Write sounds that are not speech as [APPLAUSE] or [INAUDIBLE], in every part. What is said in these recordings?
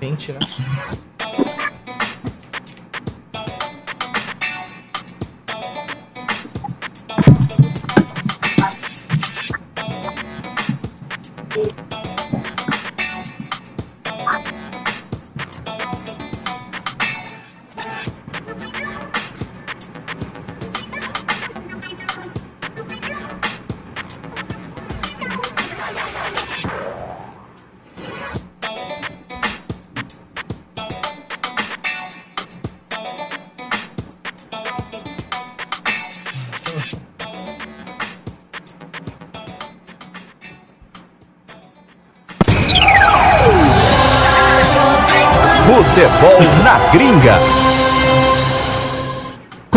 Gente, né?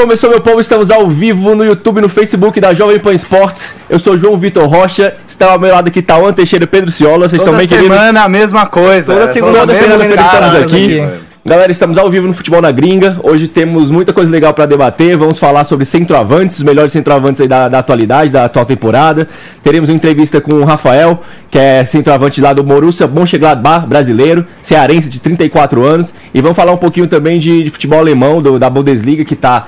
Começou, meu povo, estamos ao vivo no YouTube, no Facebook da Jovem Pan Esportes. Eu sou João Vitor Rocha, está ao meu lado aqui Tauan Teixeira e Pedro Ciola. Vocês estão Toda bem, queridos? semana a mesma coisa. Toda É, segunda toda semana mesma estamos cara aqui. Galera, estamos ao vivo no Futebol na Gringa. Hoje temos muita coisa legal para debater. Vamos falar sobre centroavantes, os melhores centroavantes aí da, da atualidade, da atual temporada. Teremos uma entrevista com o Rafael, que é centroavante lá do Borussia Mönchengladbach, brasileiro, cearense de 34 anos. E vamos falar um pouquinho também de, de futebol alemão, do- da Bundesliga, que tá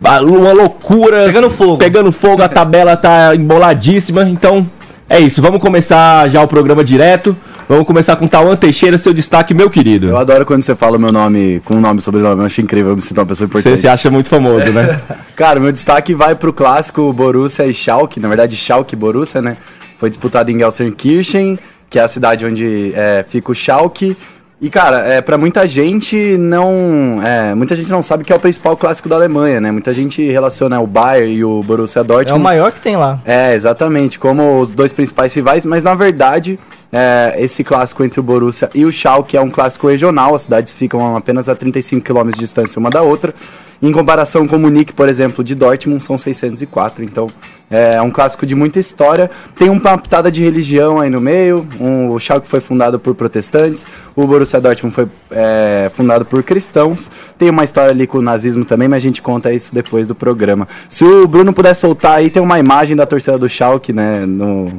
uma loucura. Pegando fogo. Pegando fogo, a tabela tá emboladíssima. Então, é isso. Vamos começar já o programa direto. Vamos começar com Tauan Teixeira, seu destaque, meu querido. Eu adoro quando você fala o meu nome com o nome e sobrenome. Eu acho incrível eu me sinto uma pessoa Você importante. se acha muito famoso, né? [LAUGHS] Cara, meu destaque vai pro clássico Borussia e Schalke. Na verdade, Schalke e Borussia, né? Foi disputado em Gelsenkirchen, que é a cidade onde é, fica o Schalke. E, cara, é, para muita gente não. É, muita gente não sabe que é o principal clássico da Alemanha, né? Muita gente relaciona o Bayern e o Borussia É o Dortmund. maior que tem lá. É, exatamente, como os dois principais rivais, mas na verdade, é, esse clássico entre o Borussia e o Schalke é um clássico regional, as cidades ficam apenas a 35 km de distância uma da outra. Em comparação com o Munique, por exemplo, de Dortmund, são 604, então é um clássico de muita história. Tem uma pitada de religião aí no meio, um- o Schalke foi fundado por protestantes, o Borussia Dortmund foi é, fundado por cristãos. Tem uma história ali com o nazismo também, mas a gente conta isso depois do programa. Se o Bruno puder soltar aí, tem uma imagem da torcida do Schalke, né, no,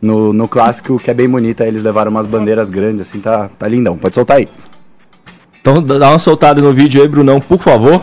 no, no clássico, que é bem bonita. Eles levaram umas bandeiras grandes, assim, tá, tá lindão. Pode soltar aí. Então dá uma soltada no vídeo aí, Brunão, por favor.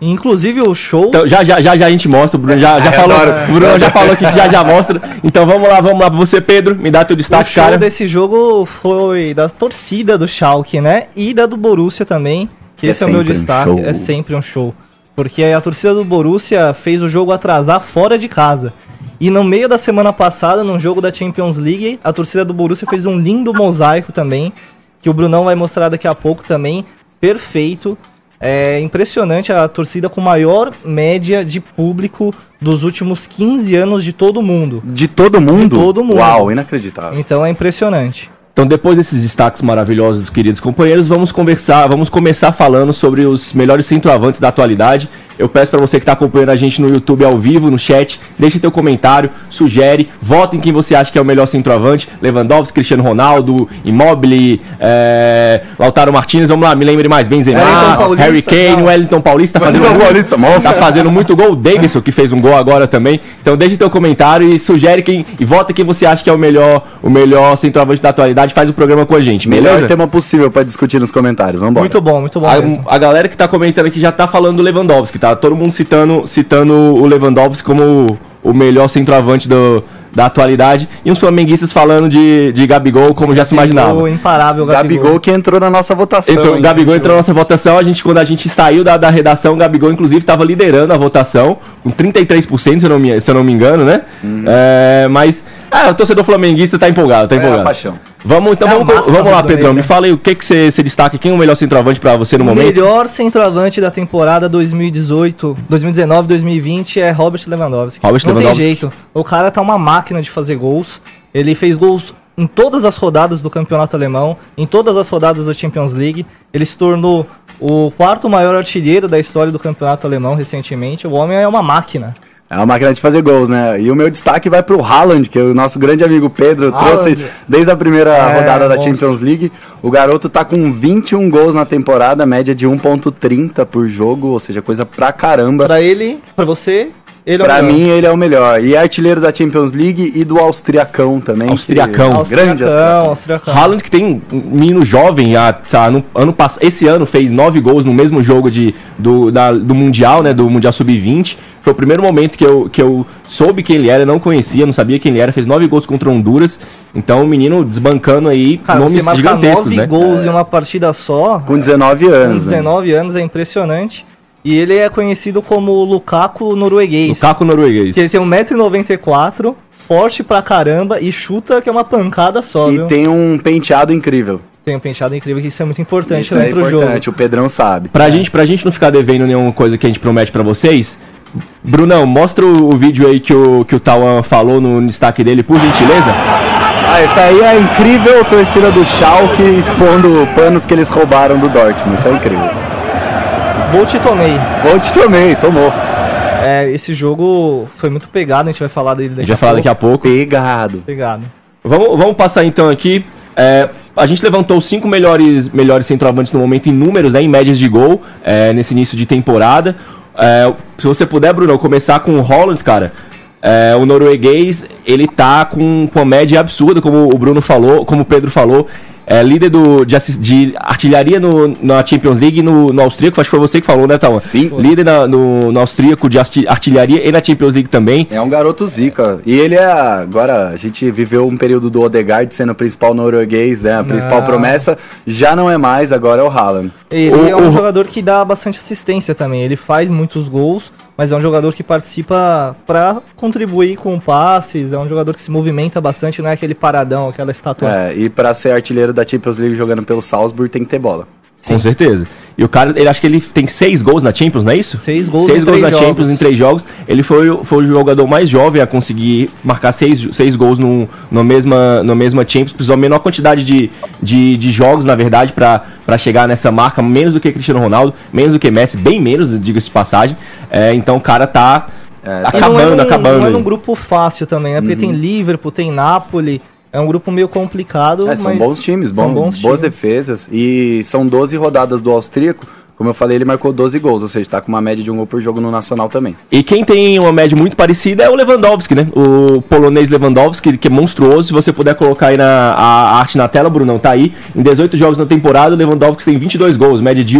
Inclusive o show. Então, já, já, já, já a gente mostra, o Bruno já, já eu falou. O Bruno já falou que já, já mostra. Então vamos lá, vamos lá pra você, Pedro. Me dá teu O destaque, show cara. desse jogo foi da torcida do Schalke, né? E da do Borussia também. Que É esse é o meu um destaque. show. é sempre um show. Porque a torcida do Borussia fez o jogo atrasar fora de casa. E no meio da semana passada, num jogo da Champions League, a torcida do Borussia fez um lindo mosaico também. Que o Brunão vai mostrar daqui a pouco também. Perfeito. É impressionante a torcida com maior média de público dos últimos 15 anos de todo mundo. De todo mundo? todo mundo. Uau, inacreditável. Então é impressionante. Então, depois desses destaques maravilhosos dos queridos companheiros, vamos conversar, vamos começar falando sobre os melhores centroavantes da atualidade. Eu peço para você que está acompanhando a gente no YouTube ao vivo, no chat, deixe teu comentário, sugere, vote em quem você acha que é o melhor centroavante. Lewandowski, Cristiano Ronaldo, Immobile, é, Lautaro Martinez, vamos lá, me lembre mais, Benzema, Paulista, Harry Kane, não. Wellington Paulista, fazendo Wellington gol- Paulista, monstro. tá fazendo muito gol, o Davidson que fez um gol agora também. Então deixe teu comentário e sugere quem e vota quem você acha que é o melhor, o melhor centroavante da atualidade, faz o programa com a gente, Melhor beleza? tema possível pra discutir nos comentários. Vambora. Muito bom, muito bom. mesmo. A, a galera que tá comentando aqui já tá falando do Lewandowski, tá? Todo mundo citando, citando o Lewandowski como o, o melhor centroavante do, da atualidade. E uns flamenguistas falando de, de Gabigol, como já se imaginava. Imparável Gabigol. Gabigol que entrou na nossa votação. Entrou, hein? Gabigol entrou na nossa votação, a gente, quando a gente saiu da, da redação, o Gabigol, inclusive, estava liderando a votação, com 33%, se eu não me, se eu não me engano, né? É, mas, ah, o torcedor flamenguista tá empolgado, tá É, empolgado. a paixão. Vamos então, É vamos, vamos lá, Pedrão. meio, Me né? fala aí o que que você você destaca, quem é o melhor centroavante pra você no o momento? melhor centroavante da temporada 2018, 2019, 2020 é Robert Lewandowski. Robert Não Lewandowski. tem jeito. O cara tá uma máquina de fazer gols. Ele fez gols em todas as rodadas do campeonato alemão, em todas as rodadas da Champions League. Ele se tornou o quarto maior artilheiro da história do campeonato alemão recentemente. O homem é uma máquina. É uma máquina de fazer gols, né? E o meu destaque vai pro Haaland, que o nosso grande amigo Pedro Haaland. trouxe desde a primeira É, rodada da monstro. Champions League. O garoto tá com 21 gols na temporada, média de 1.30 por jogo, ou seja, coisa pra caramba. Pra ele, pra você, ele é o Pra melhor. mim, ele é o melhor. E é artilheiro da Champions League e do Austriacão também. Austriacão. que- Grande Austriacão, Austriacão. Haaland que tem um menino jovem, ah, tá, no, ano, pass- esse ano fez nove gols no mesmo jogo de, do, da- do Mundial, né? Do Mundial Sub-20. Foi o primeiro momento que eu, que eu soube quem ele era, não conhecia, não sabia quem ele era, fez nove gols contra Honduras. Então o menino desbancando aí Cara, você nomes marca gigantescos, nove né? gols em uma partida só. Com 19 Com anos. né? 19 anos é impressionante. E ele é conhecido como o Lukaku norueguês. Lukaku norueguês. Que ele tem 1,94m, forte pra caramba e chuta que é uma pancada só, E viu? tem um penteado incrível. Tem um penteado incrível que isso é muito importante Isso também é pro importante, jogo. o Pedrão sabe. Pra, gente, pra gente não ficar devendo nenhuma coisa que a gente promete pra vocês, Brunão, mostra o, o vídeo aí que o, que o Tawan falou no destaque dele, por gentileza. Ah, essa aí é a incrível torcida do Schalke expondo panos que eles roubaram do Dortmund. Isso é incrível. Bolt tomei. Volt também, tomou. É, esse jogo foi muito pegado, a gente vai falar dele A daqui gente vai falar daqui a pouco. Pegado. Pegado. Vamos, vamos passar então aqui. É, a gente levantou os cinco melhores, melhores centroavantes no momento em números, né, em médias de gol, é, nesse início de temporada. É, se você puder, Bruno, começar com o Holland, cara. é, o norueguês, ele tá com, com uma média absurda, como o Bruno falou, como o Pedro falou. É líder do, de, de artilharia no, na Champions League no, no austríaco. Acho que foi você que falou, né, Tauan? Sim. Líder na- no, no austríaco de arti- artilharia e na Champions League também. É um garoto zica. E ele é. Agora, a gente viveu um período do Odegaard sendo o principal norueguês, né? A principal Não. promessa. Já não é mais, agora é o Haaland. Ele O- é um o- jogador que dá bastante assistência também. Ele faz muitos gols, mas é um jogador que participa pra contribuir com passes. É um jogador que se movimenta bastante, não é aquele paradão, aquela estátua. É, e pra ser artilheiro da Champions League jogando pelo Salzburg tem que ter bola. Com certeza. E o cara, ele acho que ele tem seis gols na Champions, não é isso? Seis gols seis em gols três na jogos. Champions em três jogos. Ele foi, o- foi o jogador mais jovem a conseguir marcar seis, seis gols no, no mesma, no mesma Champions. Precisou a menor quantidade de, de, de jogos, na verdade, pra pra chegar nessa marca. Menos do que Cristiano Ronaldo, menos do que Messi, bem menos, diga-se de passagem. É, então o cara tá É, E acabando, não é num, acabando. Não é num grupo fácil também, né? Porque tem Liverpool, tem Napoli. É um grupo meio complicado, É, são mas bons times, são bom, bons boas times. defesas. E são 12 rodadas do austríaco. Como eu falei, ele marcou 12 gols, ou seja, tá com uma média de um gol por jogo no Nacional também. E quem tem uma média muito parecida é o Lewandowski, né? O polonês Lewandowski, que é monstruoso. Se você puder colocar aí na, a arte na tela, Brunão, tá aí. Em 18 jogos na temporada, o Lewandowski tem 22 gols, média de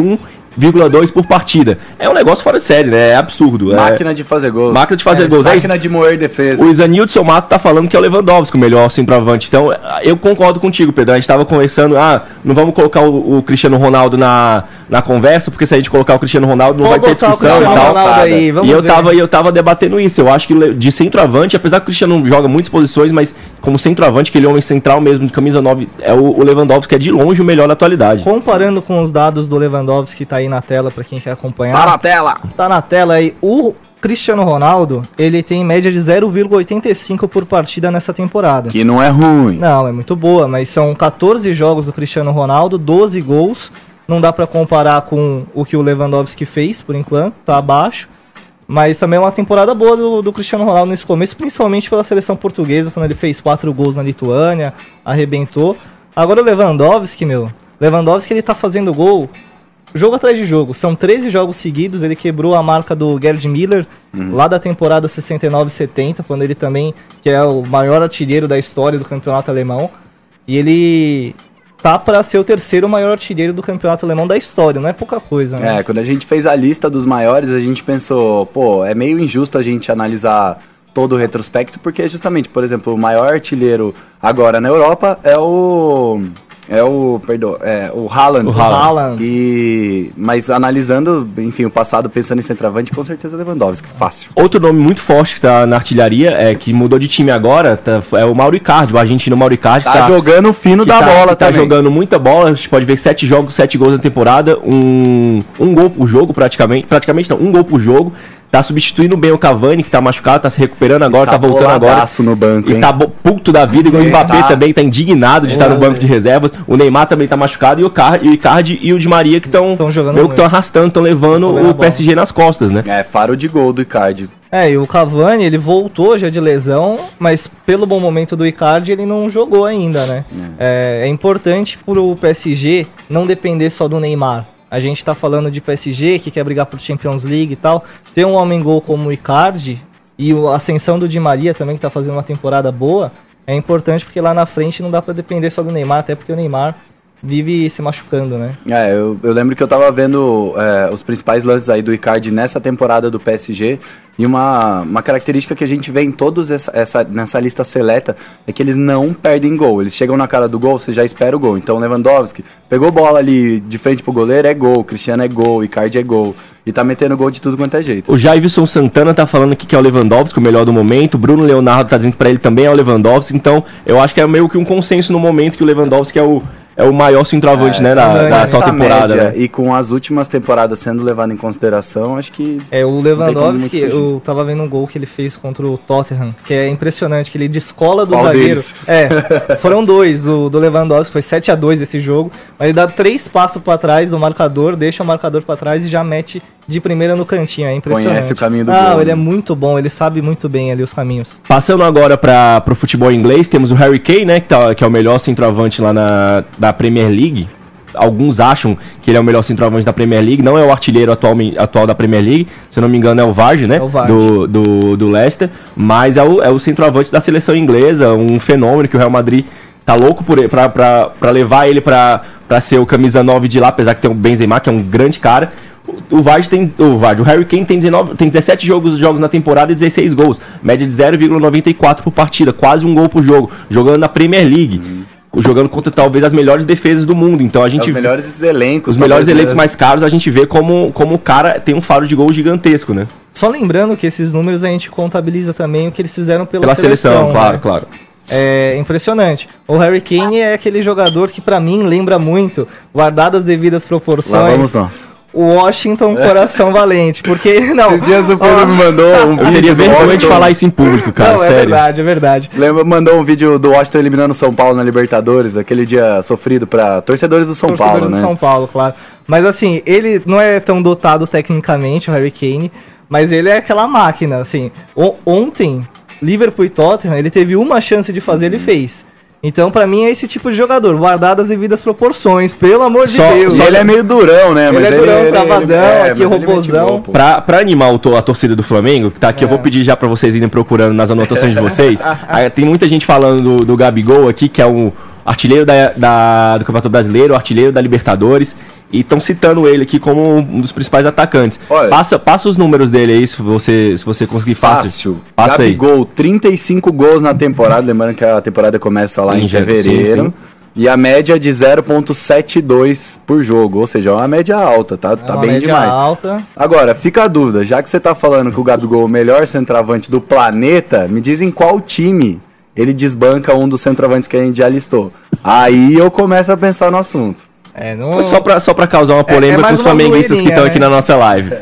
1,2 por partida. É um negócio fora de série, né? É absurdo. é- Máquina de fazer gols. Máquina de fazer É, gols, é Máquina de moer defesa. O Isanilson Mato tá falando que é o Lewandowski o melhor centroavante. Então, eu concordo contigo, Pedro. A gente tava conversando, ah, não vamos colocar o, o Cristiano Ronaldo na, na conversa, porque se a gente colocar o Cristiano Ronaldo não vai ter discussão e tal. Aí, vamos e eu tava, e eu tava debatendo isso. Eu acho que de centroavante, apesar que o Cristiano joga muitas posições, mas como centroavante, aquele homem central mesmo, de camisa 9, é o, o Lewandowski, que é de longe o melhor da atualidade. Comparando com os dados do Lewandowski que tá aí na tela pra quem quer acompanhar. Tá na tela! Tá na tela aí. O Cristiano Ronaldo, ele tem média de 0,85 por partida nessa temporada. Que não é ruim. Não, é muito boa, mas são 14 jogos do Cristiano Ronaldo, 12 gols. Não dá pra comparar com o que o Lewandowski fez, por enquanto, tá abaixo. Mas também é uma temporada boa do, do Cristiano Ronaldo nesse começo, principalmente pela seleção portuguesa, quando ele fez 4 gols na Lituânia, arrebentou. Agora o Lewandowski, meu, Lewandowski ele tá fazendo gol jogo atrás de jogo. São 13 jogos seguidos, ele quebrou a marca do Gerd Miller lá da temporada 69-70, quando ele também, que é o maior artilheiro da história do campeonato alemão. E ele tá para ser o terceiro maior artilheiro do campeonato alemão da história, não é pouca coisa, né? É, quando a gente fez a lista dos maiores, a gente pensou, pô, é meio injusto a gente analisar todo o retrospecto, porque justamente, por exemplo, o maior artilheiro agora na Europa é o É o, perdão, é o Haaland. O Haaland. E, mas analisando, enfim, o passado, pensando em centroavante, com certeza Lewandowski, fácil. Outro nome muito forte que tá na artilharia, é que mudou de time agora, tá- é o Mauro Icardi, o argentino Mauro Icardi. que Tá, jogando o fino da tá- bola tá também. jogando muita bola, a gente pode ver sete jogos, sete gols na temporada, um, um gol por jogo praticamente, praticamente não, um gol por jogo, tá substituindo bem o Cavani, que tá machucado, tá se recuperando agora, tá, voltando agora. no banco, E hein? tá bo- puto da vida, igual o É, Mbappé tá. também, tá indignado de estar no banco de reservas. O Neymar também tá machucado e o, Car e o Icardi e o Di Maria que estão meio que estão arrastando, estão levando o bola. PSG nas costas, né? É, faro de gol do Icardi. É, e o Cavani, ele voltou já de lesão, mas pelo bom momento do Icardi, ele não jogou ainda, né? É, é importante pro PSG não depender só do Neymar. A gente tá falando de PSG, que quer brigar por Champions League e tal. Ter um homem-gol como o Icardi e a ascensão do Di Maria também, que tá fazendo uma temporada boa, é importante porque lá na frente não dá pra depender só do Neymar, até porque o Neymar vive se machucando, né? É, eu, eu lembro que eu tava vendo é, os principais lances aí do Icardi nessa temporada do PSG e uma, uma característica que a gente vê em todos essa, essa, nessa lista seleta é que eles não perdem gol. Eles chegam na cara do gol, você já espera o gol. Então Lewandowski pegou bola ali de frente pro goleiro, é gol. Cristiano é gol, Icardi é gol. E tá metendo gol de tudo quanto é jeito. O Jaivson Santana tá falando aqui que é o Lewandowski, o melhor do momento. O Bruno Leonardo tá dizendo que pra ele também é o Lewandowski. Então, eu acho que é meio que um consenso no momento que o Lewandowski é o, é o maior centroavante, né, da, da Essa atual temporada. média né? E com as últimas temporadas sendo levado em consideração, acho que É, o Lewandowski, eu tava vendo um gol que ele fez contra o Tottenham, que é impressionante, que ele descola do Qual zagueiro. deles? É, [LAUGHS] foram dois do, do Lewandowski, foi 7 a 2 esse jogo, mas ele dá três passos pra trás do marcador, deixa o marcador pra trás e já mete de primeira no cantinho, é impressionante. Conhece o caminho do ah, gol, ele é muito bom, ele sabe muito bem ali os caminhos. Passando agora para o futebol inglês, temos o Harry Kane, né, que, tá- que é o melhor centroavante lá na, da Premier League. Alguns acham que ele é o melhor centroavante da Premier League, não é o artilheiro atual, atual da Premier League, se eu não me engano é o Vardy, né? É o Vardy. Do, do, do Leicester, mas é o, é o centroavante da seleção inglesa, um fenômeno que o Real Madrid tá louco por pra, pra, pra levar ele pra, pra ser o camisa 9 de lá, apesar que tem o Benzema, que é um grande cara. O, o Vardy tem. O Vardy, o Harry Kane tem, 19, tem 17 jogos, jogos na temporada e 16 gols. Média de 0,94 por partida, quase um gol por jogo. Jogando na Premier League. Jogando contra talvez as melhores defesas do mundo. Então a é gente os vê- melhores elencos. os melhores elencos né? mais caros, a gente vê como, como o cara tem um faro de gol gigantesco, né? Só lembrando que esses números a gente contabiliza também o que eles fizeram pela, Pela seleção, né? claro, claro. É impressionante. O Harry Kane é aquele jogador que pra mim lembra muito, guardado as devidas Lá proporções, vamos nós. O Washington Coração Valente, porque [LAUGHS] não. Esses dias o Pedro ó, me mandou um [LAUGHS] Eu vídeo. teria do vergonha de falar isso em público, cara, não, é sério. verdade, é verdade. Lembra, mandou um vídeo do Washington eliminando o São Paulo na Libertadores, aquele dia sofrido pra torcedores do São Torcedores Paulo, do né? São Paulo, claro. Mas assim, ele não é tão dotado tecnicamente, o Harry Kane, mas ele é aquela máquina, assim. O- ontem, Liverpool e Tottenham, ele teve uma chance de fazer, ele fez. Então, pra mim, é esse tipo de jogador, guardado as devidas proporções, pelo amor Só- de Deus. E ele é meio durão, né? Ele é durão, travadão, aqui, mas ele mete robozão. pô. Pra, pra animar o to- a torcida do Flamengo, que tá aqui, eu vou pedir já pra vocês irem procurando nas anotações de vocês. [LAUGHS] Aí, tem muita gente falando do, do Gabigol aqui, que é o artilheiro da, da- do Campeonato Brasileiro, artilheiro da Libertadores. E estão citando ele aqui como um dos principais atacantes. Olha. passa, passa os números dele aí, se você, se você conseguir fácil. Fácil. Passa aí. Gabigol, 35 gols na temporada. Lembrando que a temporada começa lá Em em janeiro, fevereiro. sim, sim. E a média de 0,72 por jogo. Ou seja, é uma média alta, tá, É tá uma bem média demais. alta. Agora, fica a dúvida, já que você tá falando que o Gabigol é o melhor centroavante do planeta, me dizem qual time ele desbanca um dos centroavantes que a gente já listou. Aí eu começo a pensar no assunto. É, não... Foi só pra, só pra causar uma polêmica é com mais os flamenguistas que estão aqui né? na nossa live.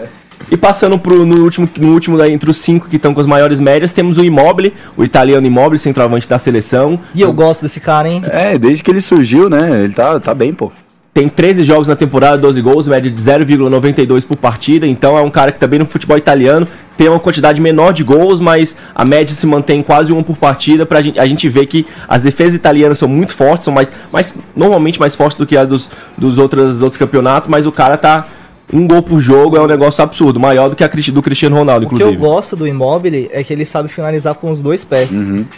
E passando pro, no último, no último daí, entre os cinco que estão com as maiores médias, temos o Immobile, o italiano Immobile, centroavante da seleção. E eu gosto desse cara, hein? É, desde que ele surgiu, né? Ele tá, tá bem, pô. Tem 13 jogos na temporada, 12 gols, média de 0,92 por partida. Então é um cara que também no futebol italiano tem uma quantidade menor de gols, mas a média se mantém quase um por partida. Pra gente, a gente ver que as defesas italianas são muito fortes, são mais, mais normalmente mais fortes do que as dos, dos, outros, dos outros campeonatos, mas o cara tá. Um gol por jogo é um negócio absurdo, maior do que a do Cristiano Ronaldo, O que inclusive. eu gosto do Immobile é que ele sabe finalizar com os dois pés.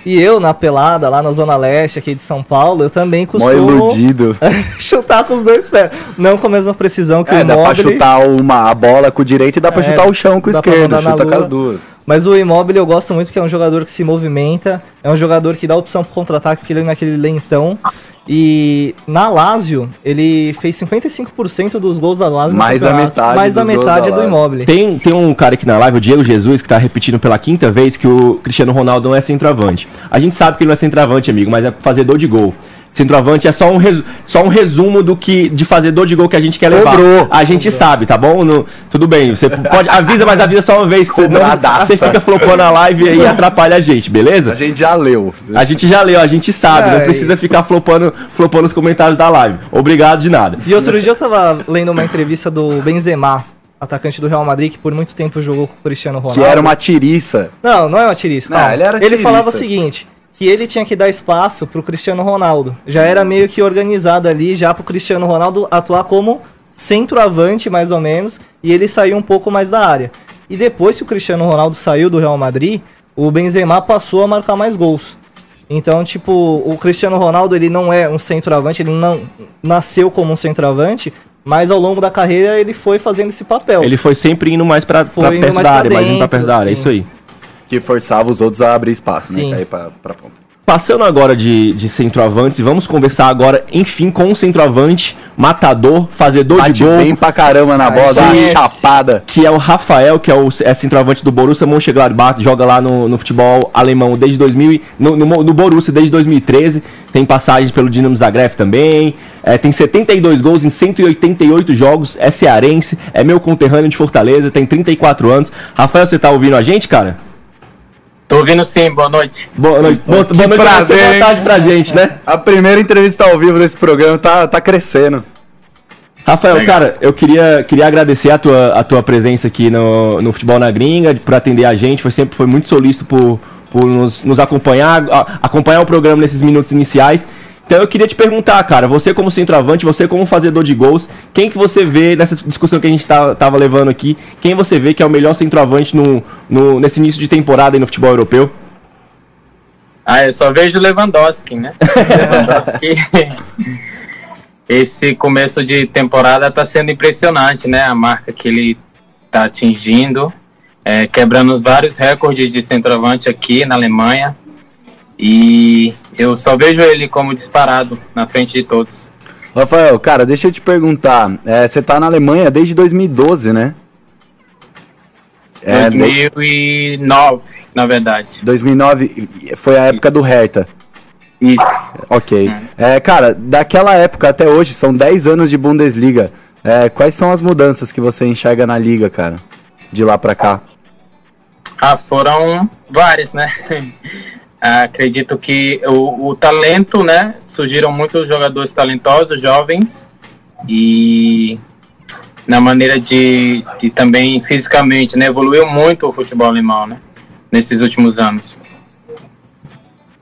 E eu, na pelada, lá na Zona Leste, aqui de São Paulo, eu também costumo iludido. [LAUGHS] chutar com os dois pés. Não com a mesma precisão que É, o dá pra Immobile. chutar uma, a bola com o direito e dá pra É, chutar o chão com o esquerdo. Chuta com as duas. Mas o Immobile eu gosto muito que é um jogador que se movimenta, é um jogador que dá opção pro contra-ataque porque ele é naquele lentão. E na Lazio, ele fez 55% dos gols da Lazio. Mais da metade Mais da metade da é do. Immobile. Tem, tem um cara aqui na live, o Diego Jesus, que tá repetindo pela quinta vez que o Cristiano Ronaldo não é centroavante. A gente sabe que ele não é centroavante, amigo, mas é fazedor de gol. Centroavante é só um, resu- só um resumo do que de fazedor de gol que a gente quer levar. Cobrou. A gente sabe, tá bom? No- tudo bem, você pode avisa, mas avisa só uma vez, senão você fica flopando a live e atrapalha a gente, beleza? A gente já leu. A gente já leu, a gente sabe, não É, precisa ficar flopando, flopando os comentários da live. Obrigado de nada. E outro dia eu tava lendo uma entrevista do Benzema, atacante do Real Madrid, que por muito tempo jogou com o Cristiano Ronaldo. Que era uma tiriça. Não, não é uma tiriça. Não, ele era tiriça. falava o seguinte, que ele tinha que dar espaço pro Cristiano Ronaldo. Já era meio que organizado ali, já pro Cristiano Ronaldo atuar como centroavante, mais ou menos, e ele saiu um pouco mais da área. E depois que o Cristiano Ronaldo saiu do Real Madrid, o Benzema passou a marcar mais gols. Então, tipo, o Cristiano Ronaldo, ele não é um centroavante, ele não nasceu como um centroavante, mas ao longo da carreira ele foi fazendo esse papel. Ele foi sempre indo mais pra, Foi perto mais da pra área, mais indo pra perto da área, é isso aí. Que forçava os outros a abrir espaço, né? Sim. Pra ir pra, pra ponta. Passando agora de, de centroavantes, vamos conversar agora, enfim, com um centroavante, matador, fazedor Bate de gol, bem pra caramba na bola, dá uma chapada. que é o Rafael, que é o é centroavante do Borussia Mönchengladbach, joga lá no, no futebol alemão desde 2000, e- no, no, no Borussia desde 2013, tem passagens pelo Dinamo Zagreb também, é, tem 72 gols em 188 jogos, é cearense, é meu conterrâneo de Fortaleza, tem 34 anos. Rafael, você tá ouvindo a gente, cara? Tô ouvindo sim, boa noite. Boa noite, boa, boa noite, prazer, boa hein? tarde pra gente, né? A primeira entrevista ao vivo desse programa tá, tá crescendo. Rafael, Legal. cara, eu queria, queria agradecer a tua, a tua presença aqui no, no Futebol na Gringa, por atender a gente, foi sempre foi muito solícito por, por nos, nos acompanhar, a- acompanhar o programa nesses minutos iniciais. Então eu queria te perguntar, cara, você como centroavante, você como fazedor de gols, quem que você vê nessa discussão que a gente tá, tava levando aqui, quem você vê que é o melhor centroavante no, no, nesse início de temporada no futebol europeu? Ah, eu só vejo Lewandowski, né? Lewandowski, [LAUGHS] esse começo de temporada tá sendo impressionante, né? A marca que ele tá atingindo, é, quebrando os vários recordes de centroavante aqui na Alemanha. E eu só vejo ele como disparado na frente de todos. Rafael, cara, deixa eu te perguntar. é, você tá na Alemanha desde 2012, né? É, 2009, na verdade. 2009 foi a época do Hertha. Isso. Ok. É, cara, daquela época até hoje, são 10 anos de Bundesliga. É, quais são as mudanças que você enxerga na liga, cara? De lá pra cá. Ah, foram várias, né? Acredito que o, o talento, né? Surgiram muitos jogadores talentosos, jovens, e na maneira de, de também fisicamente, né? Evoluiu muito o futebol alemão, né? Nesses últimos anos.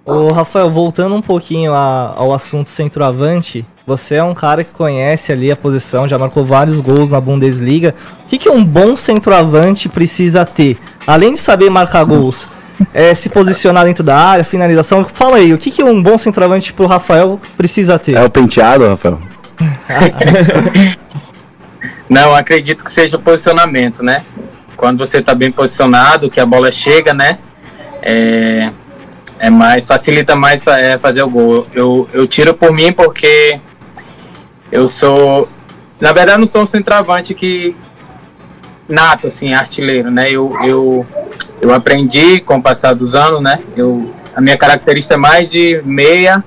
Ô, Rafael, voltando um pouquinho a- ao assunto centroavante, você é um cara que conhece ali a posição, já marcou vários gols na Bundesliga. O que, que um bom centroavante precisa ter? Além de saber marcar gols, é, se posicionar dentro da área, finalização. Fala aí, o que, que um bom centroavante pro Rafael precisa ter? É o penteado, Rafael? [LAUGHS] Não, acredito que seja o posicionamento, né? Quando você está bem posicionado, que a bola chega, né? É, é mais facilita mais é, fazer o gol. Eu, eu tiro por mim porque eu sou, na verdade, eu não sou um centroavante que nato, assim, artilheiro, né? Eu, eu, eu aprendi com o passar dos anos, né? Eu, a minha característica é mais de meia,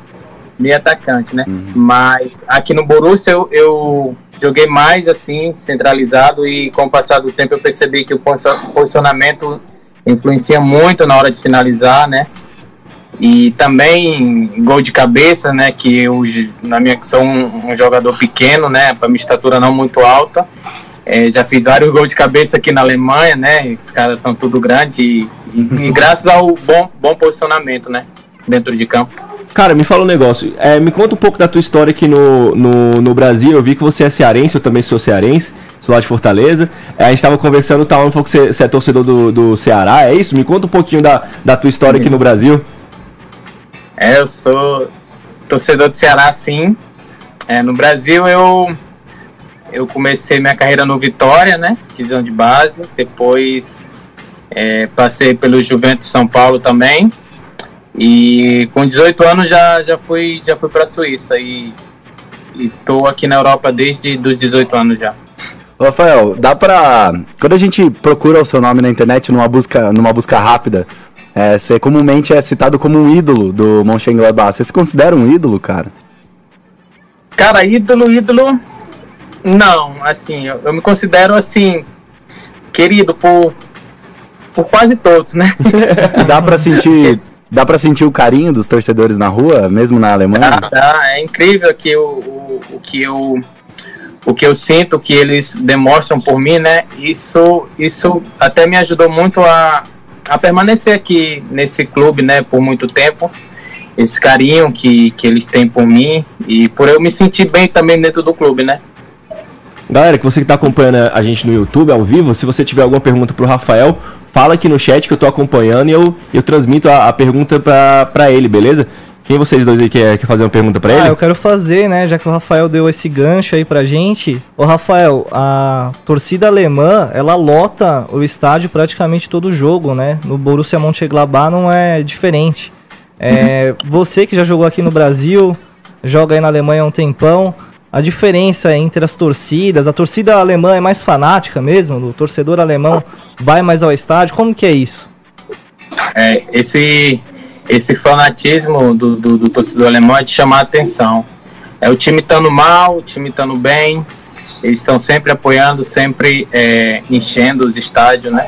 meia atacante, né? Mas aqui no Borussia eu, eu joguei mais assim, centralizado e com o passar do tempo eu percebi que o posi- posicionamento influencia muito na hora de finalizar, né? E também gol de cabeça, né? Que eu, na minha sou um, um jogador pequeno, né? Para minha estatura não muito alta. É, já fiz vários gols de cabeça aqui na Alemanha, né? Os caras são tudo grandes e, e [LAUGHS] graças ao bom, bom posicionamento, né? Dentro de campo. Cara, me fala um negócio. É, me conta um pouco da tua história aqui no, no, no Brasil. Eu vi que você é cearense, eu também sou cearense, sou lá de Fortaleza. É, a gente tava conversando, tá, falou que você, você é torcedor do, do Ceará, é isso? Me conta um pouquinho da, da tua história aqui no Brasil. É, eu sou torcedor do Ceará, sim. É, no Brasil eu eu comecei minha carreira no Vitória, né? Divisão de base. Depois É, passei pelo Juventus São Paulo também. E com 18 anos já, já fui, já fui para a Suíça e estou aqui na Europa desde os 18 anos já. Rafael, dá pra. Quando a gente procura o seu nome na internet numa busca, numa busca rápida, é, você comumente é citado como um ídolo do Mönchengladbach. Você se considera um ídolo, cara? Cara, ídolo, ídolo. Não, assim, eu, eu me considero assim, querido por, por quase todos, né? [LAUGHS] dá pra sentir. Dá pra sentir o carinho dos torcedores na rua, mesmo na Alemanha? Dá, dá. É incrível que o, o, o que eu o que eu sinto que eles demonstram por mim, né? Isso, isso até me ajudou muito a, a permanecer aqui nesse clube, né? Por muito tempo. Esse carinho que, que eles têm por mim e por eu me sentir bem também dentro do clube, né? Galera, que você que está acompanhando a gente no YouTube ao vivo, se você tiver alguma pergunta para o Rafael, fala aqui no chat que eu estou acompanhando e eu, eu transmito a, a pergunta para ele, beleza? Quem vocês dois aí quer, quer fazer uma pergunta para ah, ele? Ah, eu quero fazer, né? Já que o Rafael deu esse gancho aí pra gente. Ô, Rafael, a torcida alemã, ela lota o estádio praticamente todo jogo, né? No Borussia Mönchengladbach não é diferente. É, você que já jogou aqui no Brasil, joga aí na Alemanha há um tempão, a diferença entre as torcidas, a torcida alemã é mais fanática mesmo, o torcedor alemão vai mais ao estádio, como que é isso? É, esse esse fanatismo do, do, do torcedor alemão é de chamar a atenção. É o time estando mal, o time estando bem, eles estão sempre apoiando, sempre é, enchendo os estádios, né?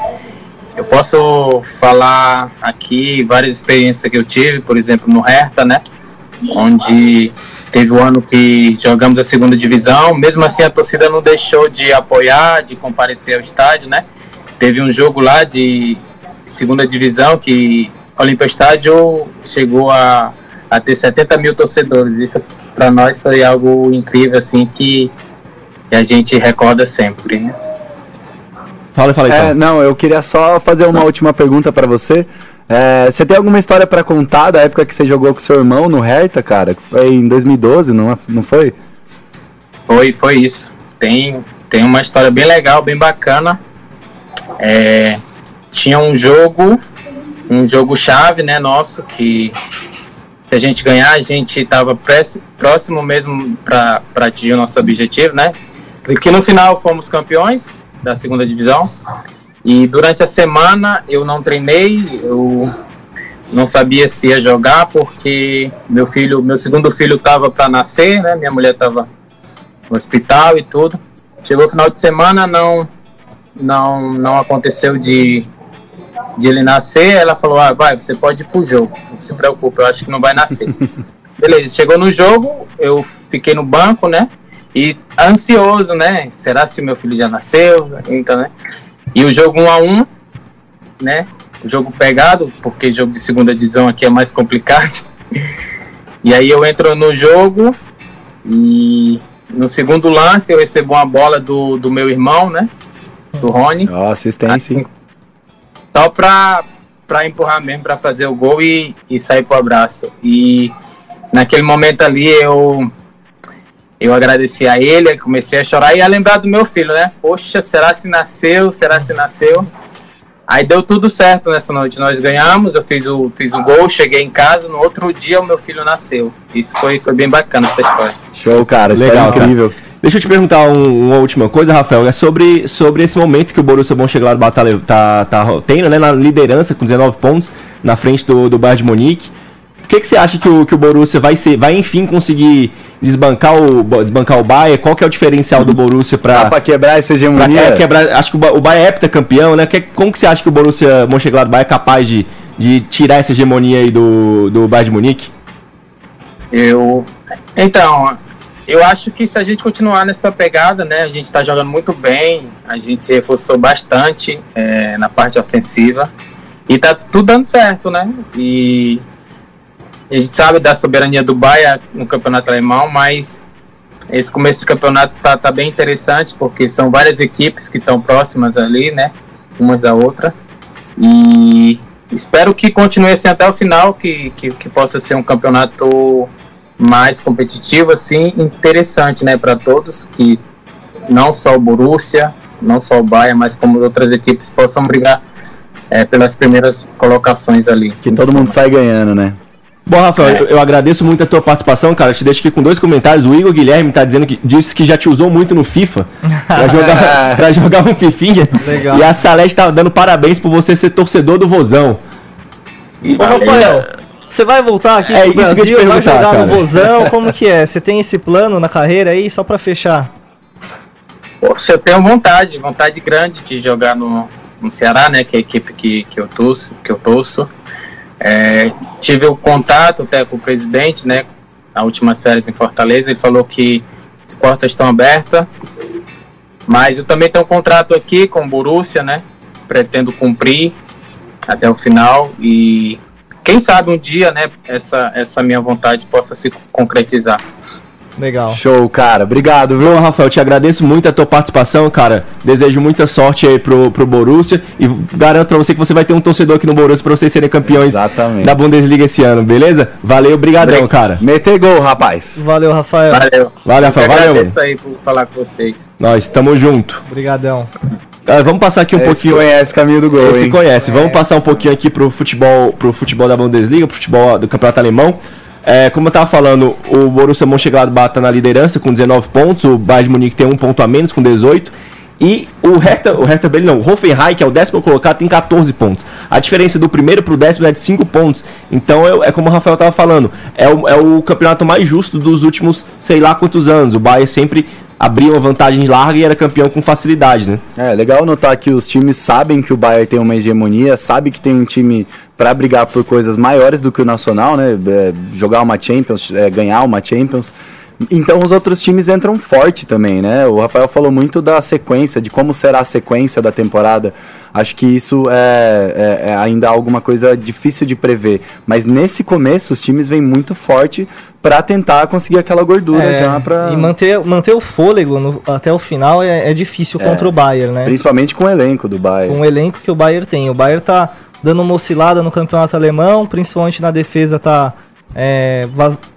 Eu posso falar aqui várias experiências que eu tive, por exemplo, no Hertha, né? Onde teve o um ano que jogamos a segunda divisão, mesmo assim a torcida não deixou de apoiar, de comparecer ao estádio, né? Teve um jogo lá de segunda divisão que Olímpia Estádio chegou a, a ter 70 mil torcedores. Isso para nós foi algo incrível, assim, que, que a gente recorda sempre. Né? Fala, fala. É, não, eu queria só fazer uma última pergunta para você. É, você tem alguma história para contar da época que você jogou com seu irmão no Hertha, cara? Foi em 2012, não, não foi? Foi, foi isso. Tem, tem uma história bem legal, bem bacana. É, tinha um jogo um jogo chave, né, nosso, que se a gente ganhar, a gente estava próximo mesmo para atingir o nosso objetivo, né? E que no final fomos campeões da segunda divisão. E durante a semana eu não treinei, eu não sabia se ia jogar porque meu filho, meu segundo filho estava para nascer, né? Minha mulher estava no hospital e tudo. Chegou o final de semana, não não não aconteceu de de ele nascer, ela falou: ah, vai, você pode ir pro jogo. Não se preocupe, eu acho que não vai nascer. [LAUGHS] Beleza, chegou no jogo, eu fiquei no banco, né? E ansioso, né? Será se meu filho já nasceu? Então, né? E o jogo 1 um a 1 um, né? O jogo pegado, porque jogo de segunda divisão aqui é mais complicado. E aí eu entro no jogo e no segundo lance eu recebo uma bola do, do meu irmão, né? Do Rony. Oh, assistência. Só pra, pra empurrar mesmo, pra fazer o gol e, e sair pro abraço. E naquele momento ali eu eu agradeci a ele, comecei a chorar e a lembrar do meu filho, né? Poxa, será se nasceu? Será se nasceu? Aí deu tudo certo nessa noite. Nós ganhamos, eu fiz o, fiz o gol, cheguei em casa, no outro dia o meu filho nasceu. Isso foi, foi bem bacana essa história. Show, cara, legal, incrível. Cara. Deixa eu te perguntar um, uma última coisa, Rafael. É sobre, sobre esse momento que o Borussia Mönchengladbach tá, tá, tá tendo, né? Na liderança com 19 pontos na frente do, do Bayern de Munique. O que, que você acha que o, que o Borussia vai ser, vai enfim conseguir desbancar o, desbancar o Bayern? Qual que é o diferencial do Borussia para para quebrar essa hegemonia? Pra, é, quebrar, acho que o, o Bayern é heptacampeão, né? Que, como que você acha que o Borussia Mönchengladbach é capaz de, de tirar essa hegemonia aí do, do Bayern de Munique? Eu então, eu acho que se a gente continuar nessa pegada, né, a gente está jogando muito bem, a gente se reforçou bastante é, na parte ofensiva e tá tudo dando certo, né? E a gente sabe da soberania do Bahia no campeonato alemão, mas esse começo de campeonato tá, tá bem interessante porque são várias equipes que estão próximas ali, né? Umas da outra. E espero que continue assim até o final, que, que, que possa ser um campeonato mais competitivo, assim, interessante, né, para todos, que não só o Borussia, não só o Bayern, mas como outras equipes possam brigar é, pelas primeiras colocações ali. Que todo mundo sai ganhando, né? Bom, Rafael, eu, eu agradeço muito a tua participação, cara. Te deixo aqui com dois comentários. O Igor Guilherme tá dizendo que disse que já te usou muito no FIFA pra [LAUGHS] jogar, pra jogar um Fifinha. Legal. E a Salete tá dando parabéns por você ser torcedor do Vozão. E, Ô, Rafael, você vai voltar aqui É pro isso que eu te Brasil, vai perguntar, jogar cara. no Vozão, [LAUGHS] como que é? Você tem esse plano na carreira aí, só pra fechar? Poxa, eu tenho vontade, vontade grande de jogar no, no Ceará, né? Que é a equipe que, que eu torço, que eu torço. É, tive o contato até com o presidente, né? Na última série em Fortaleza, ele falou que as portas estão abertas. Mas eu também tenho um contrato aqui com o Borussia, né? Pretendo cumprir até o final e quem sabe um dia, né? Essa, essa minha vontade possa se concretizar. Legal. Show, cara. Obrigado, viu? Rafael, te agradeço muito a tua participação, cara. Desejo muita sorte aí pro, pro Borussia e garanto pra você que você vai ter um torcedor aqui no Borussia pra vocês serem campeões Exatamente. da Bundesliga esse ano, beleza? Valeu, brigadão, cara. Meter gol, rapaz. Valeu, Rafael. Valeu. Valeu, Eu Rafael. Valeu, agradeço aí por falar com vocês. Nós, tamo junto. Obrigadão. Ah, vamos passar aqui um Esse pouquinho. conhece o caminho do gol, Esse hein? conhece. Vamos passar um pouquinho aqui pro futebol, pro futebol da Bundesliga, pro futebol do Campeonato Alemão. É, como eu tava falando, o Borussia Mönchengladbach tá na liderança com 19 pontos, o Bayern de Munique tem um ponto a menos com 18 e o Hertha, o Hertha Berlim não, o Hoffenheim, que é o décimo colocado, tem 14 pontos. A diferença do primeiro pro décimo é de 5 pontos. Então é, é como o Rafael tava falando, é o, é o campeonato mais justo dos últimos sei lá quantos anos. O Bayern sempre abria uma vantagem larga e era campeão com facilidade, né? É legal notar que os times sabem que o Bayern tem uma hegemonia, sabe que tem um time para brigar por coisas maiores do que o Nacional, né? É, jogar uma Champions, é, ganhar uma Champions. Então os outros times entram forte também, né? O Rafael falou muito da sequência, de como será a sequência da temporada. Acho que isso é, é- é ainda alguma coisa difícil de prever. Mas nesse começo os times vêm muito forte para tentar conseguir aquela gordura É, já para. E manter, manter o fôlego no- até o final é, é difícil contra o Bayern, né? Principalmente com o elenco do Bayern. Com o elenco que o Bayern tem. O Bayern tá dando uma oscilada no campeonato alemão, principalmente na defesa tá é,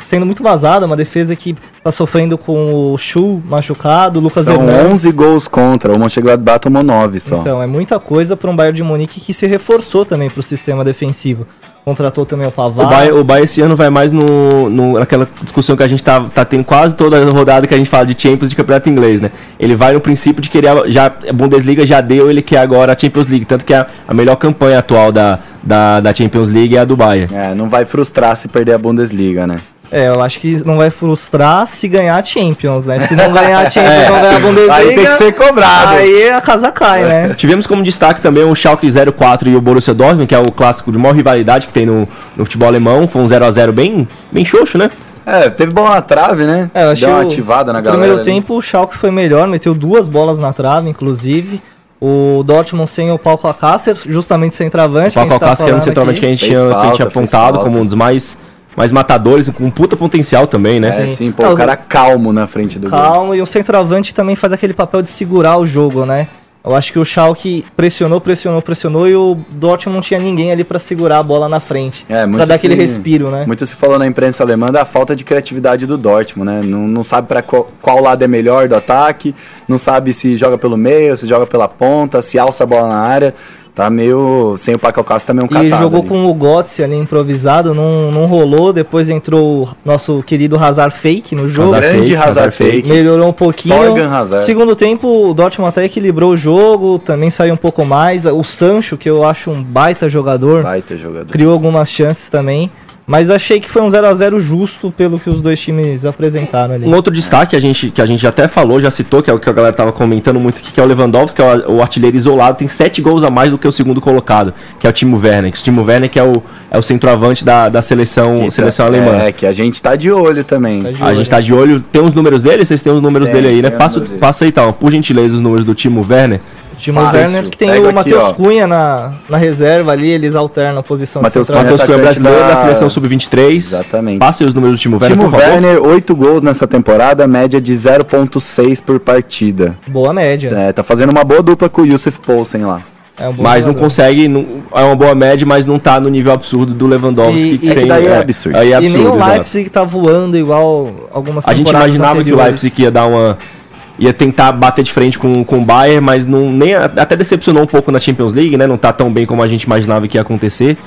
sendo muito vazada, uma defesa que tá sofrendo com o Schuh machucado, o Lucas São Hernandes. 11 gols contra, o Mönchengladbach tomou 9 só. Então, é muita coisa para um Bayern de Munique que se reforçou também para o sistema defensivo. Contratou também o Pavard. O Bayern, o Bayern esse ano vai mais no, no- naquela discussão que a gente tá, tá tendo quase toda a rodada que a gente fala de Champions de campeonato inglês, né? Ele vai no princípio de querer. a- Já, a Bundesliga já deu, ele quer agora a Champions League. Tanto que a, a melhor campanha atual da, da, da Champions League é a do Bayern. É, não vai frustrar se perder a Bundesliga, né? É, eu acho que não vai frustrar se ganhar a Champions, né? Se não ganhar a [LAUGHS] Champions, não ganhar a Bundesliga. Aí tem que ser cobrado. Aí a casa cai, né? [LAUGHS] Tivemos como destaque também o Schalke 04 e o Borussia Dortmund, que é o clássico de maior rivalidade que tem no, no futebol alemão. Foi um 0x0 bem, bem xoxo, né? É, teve bola na trave, né? É, eu achei Deu uma ativada na no galera. primeiro ali. tempo o Schalke foi melhor, meteu duas bolas na trave, inclusive. O Dortmund sem o Paulo Alcácer, justamente centroavante. O gente tá Alcácer, que era um centroavante que a gente, tinha, que a gente falta, apontado falta. como um dos mais, mais matadores, com um puta potencial também, né? É, sim, pô, o cara calmo na frente do gol. Calmo, e o centroavante também faz aquele papel de segurar o jogo, né? Eu acho que o Schalke pressionou, pressionou, pressionou e o Dortmund não tinha ninguém ali pra segurar a bola na frente. É, muito pra dar aquele se- respiro, né? Muito se falou na imprensa alemã da falta de criatividade do Dortmund, né? Não, não sabe para qual, qual lado é melhor do ataque, não sabe se joga pelo meio, se joga pela ponta, se alça a bola na área. Tá meio. Sem o Paco Alcácer tá meio um E catado jogou ali. com o Götze ali improvisado, não, não rolou. Depois entrou o nosso querido Hazard Fake no jogo. Hazard Grande Fake, Hazard Hazard Fake. Melhorou um pouquinho. Torgan Hazard. Segundo tempo, o Dortmund até equilibrou o jogo, também saiu um pouco mais. O Sancho, que eu acho um baita jogador, Baita jogador. criou algumas chances também. Mas achei que foi um 0 a 0 justo pelo que os dois times apresentaram ali. Um outro destaque que a gente, que a gente até falou, já citou, que é o que a galera tava comentando muito aqui, que é o Lewandowski, que é o, artilheiro isolado, tem sete gols a mais do que o segundo colocado, que é o Timo Werner. Que o Timo Werner que é o, é o centroavante da, da seleção, Que seleção tá- alemã. É, que a gente tá de olho também. Tá de A olho. gente tá de olho. Tem os números dele? Vocês têm os números Tem, dele aí, né? Passa, passa aí, então, por gentileza, os números do Timo Werner. Timo Fácil. Werner que tem Pega o Matheus. Cunha na, na reserva ali, eles alternam a posição Matheus de centroavante. Matheus Cunha é brasileiro da, da- seleção sub-23. Exatamente. Passa aí os números do Timo Werner, Timo por favor. Werner, 8 gols nessa temporada, média de 0.6 por partida. Boa média. É, tá fazendo uma boa dupla com o Yusuf Poulsen lá. É um Mas não jogador. consegue, não- é uma boa média, mas não tá no nível absurdo do Lewandowski, E- que e tem... daí é absurdo. Aí é e absurdo, nem o exato. Leipzig tá voando igual algumas A gente temporadas imaginava que o anteriores. Leipzig ia dar uma ia tentar bater de frente com, com o Bayern, mas não, nem, até decepcionou um pouco na Champions League, né? Não tá tão bem como a gente imaginava que ia acontecer.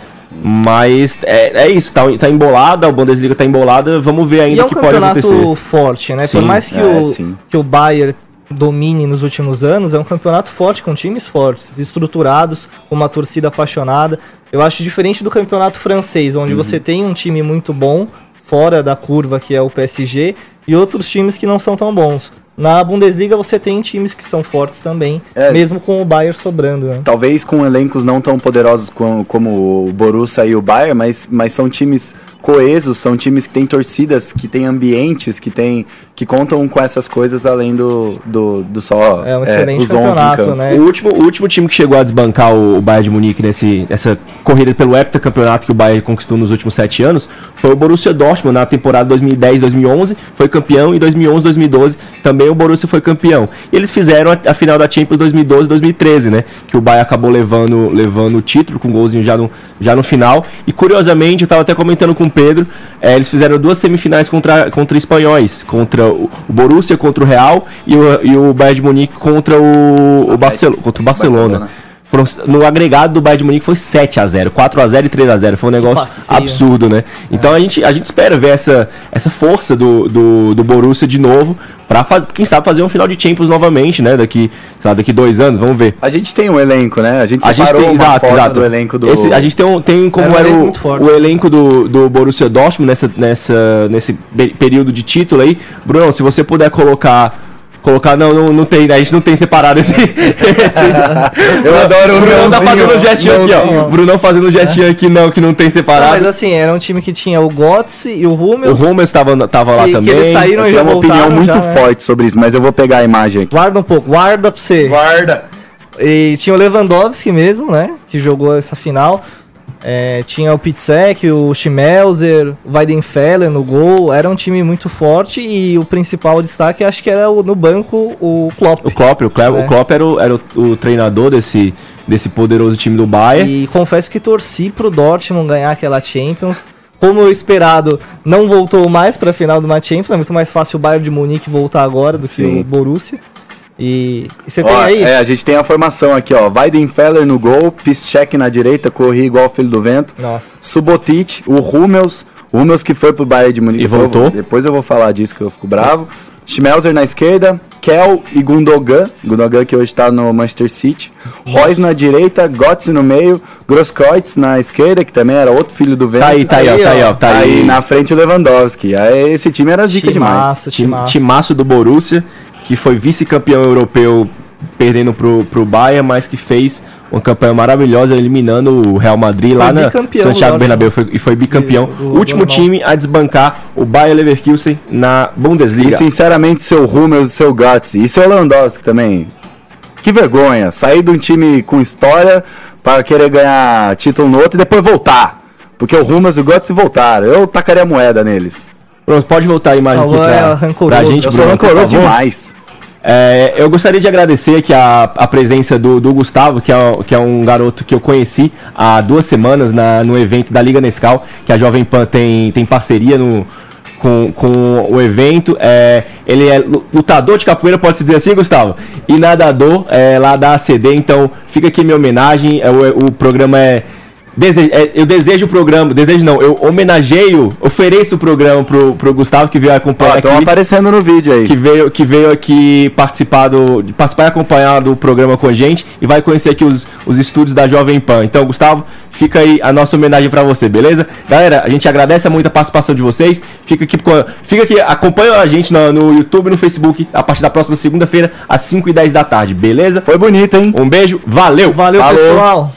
Mas é, é isso, tá, tá embolada, a Bundesliga tá embolada, vamos ver ainda é o um que pode acontecer. campeonato forte, né? Sim, Por mais que, é, o, sim. que o Bayern domine nos últimos anos, é um campeonato forte, com times fortes, estruturados, com uma torcida apaixonada. Eu acho diferente do campeonato francês, onde você tem um time muito bom, fora da curva, que é o PSG, e outros times que não são tão bons. Na Bundesliga você tem times que são fortes também, É. mesmo com o Bayern sobrando. Né? Talvez com elencos não tão poderosos como, como o Borussia e o Bayern, mas, mas são times coesos, são times que têm torcidas, que têm ambientes, que têm que contam com essas coisas além do, do, do só É um excelente os 11 em campeonato, campo. né? O último, o último time que chegou a desbancar o, o Bayern de Munique nesse, nessa corrida pelo heptacampeonato que o Bayern conquistou nos últimos sete anos foi o Borussia Dortmund na temporada 2010-2011, foi campeão, e 2011-2012 também o Borussia foi campeão. E eles fizeram a, a final da Champions 2012-2013, né? Que o Bayern acabou levando, levando o título com um golzinho já no, já no final. E curiosamente, eu estava até comentando com o Pedro, eh, eles fizeram duas semifinais contra, contra espanhóis, contra o, o Borussia, contra o Real, e o, e o Bayern de Munique contra o, o contra o Barcelona. Barcelona. No agregado do Bayern de Munique foi 7 a 0 4 a 0 e 3 a 0 Foi um negócio absurdo, né? Então a, gente, a gente espera ver essa, essa força do, do, do Borussia de novo, pra faz, quem sabe fazer um final de Champions novamente, né? Daqui, sei lá, daqui dois anos, vamos ver. A gente tem um elenco, né? A gente A gente separou tem, uma exato, foto exato. do elenco do... Esse- a gente tem, um, tem como Era um era, elenco o, o elenco do, do Borussia Dortmund nessa, nessa, nesse pe- período de título aí. Bruno, se você puder colocar. Colocar, não, não, não tem, né? A gente não tem separado esse. [LAUGHS] esse- Eu adoro o Brunão tá fazendo um gestinho aqui, ó. mãozinho. Brunão fazendo um gestinho aqui, não, que não tem Não, separado. mas assim, era um time que tinha o Götze e o o Hummels. Hummels tava, tava lá que, que também. eles saíram Eu e já uma opinião muito já, né? forte sobre isso, mas eu vou pegar a imagem aqui. Guarda um pouco, guarda pra você. Guarda! E tinha o Lewandowski mesmo, né? Que jogou essa final. É, tinha o Pitzek, o Schmelzer, o Weidenfeller no gol. Era um time muito forte e o principal destaque acho que era o- no banco o Klopp. O Klopp, o Klopp, É. o Klopp era, o, era o, treinador desse, desse poderoso time do Bayern. E confesso que torci pro Dortmund ganhar aquela Champions. Como eu esperado, não voltou mais pra final de uma Champions. É muito mais fácil o Bayern de Munique voltar agora do que Sim. o Borussia. E, e você Ó, tem aí? É, a gente tem a formação aqui, ó. Weidenfeller no gol, Piszczek na direita, corri igual filho do vento. Nossa. Subotic, o Hummels, o Hummels que foi pro Bayern de Munique. E voltou. Depois eu vou falar disso que eu fico bravo. Schmelzer na esquerda, Kel e Gundogan, Gundogan que hoje tá no Manchester City. Royce na direita, Götze no meio, Grosskreutz na esquerda, que também era outro filho do vento. Tá aí, tá aí, ó, tá aí, ó. Tá aí, Aí na frente o Lewandowski. Aí esse time era zica demais. Timaço, Tim- timaço. timaço do Borussia, que foi vice-campeão europeu perdendo pro, pro Bayern, mas que fez uma campanha maravilhosa eliminando o Real Madrid Foi lá na bicampeão Santiago do Bernabéu foi- e foi bicampeão. do- do Último alemão. time a desbancar o Bayern Leverkusen na E Bundesliga. sinceramente, seu Hummels e seu Götze e seu Lewandowski também. Que vergonha, sair de um time com história para querer ganhar título no outro e depois voltar. Porque o Hummels e o Götze voltaram. Eu tacaria moeda neles. Pronto, pode voltar a imagem aqui Agora é pra, rancoroso. pra gente, Eu sou Bruno, por rancoroso favor. demais. É, eu gostaria de agradecer aqui a, a presença do, do Gustavo, que é, que é um garoto que eu conheci há duas semanas na, no evento da Liga Nescau, que a Jovem Pan tem, tem parceria no, com, com o evento. É, ele é lu- lutador de capoeira, pode-se dizer assim, Gustavo? E nadador é, lá da ACD, então fica aqui minha homenagem. É, o, o programa é. Dese- é, eu desejo o programa, desejo não, eu homenageio, ofereço o programa pro, pro Gustavo que veio acompanhar estão aqui aparecendo no vídeo aí. que veio, que veio aqui participar, do, participar e acompanhar do programa com a gente e vai conhecer aqui os, os estúdios da Jovem Pan. Então, Gustavo, fica aí a nossa homenagem pra você, beleza? Galera, a gente agradece muito a participação de vocês. Fica aqui, fica aqui acompanha a gente no, no YouTube e no Facebook a partir da próxima segunda-feira, às 5 e 10 da tarde, beleza? Foi bonito, hein? Um beijo, valeu! Valeu, Falou. pessoal.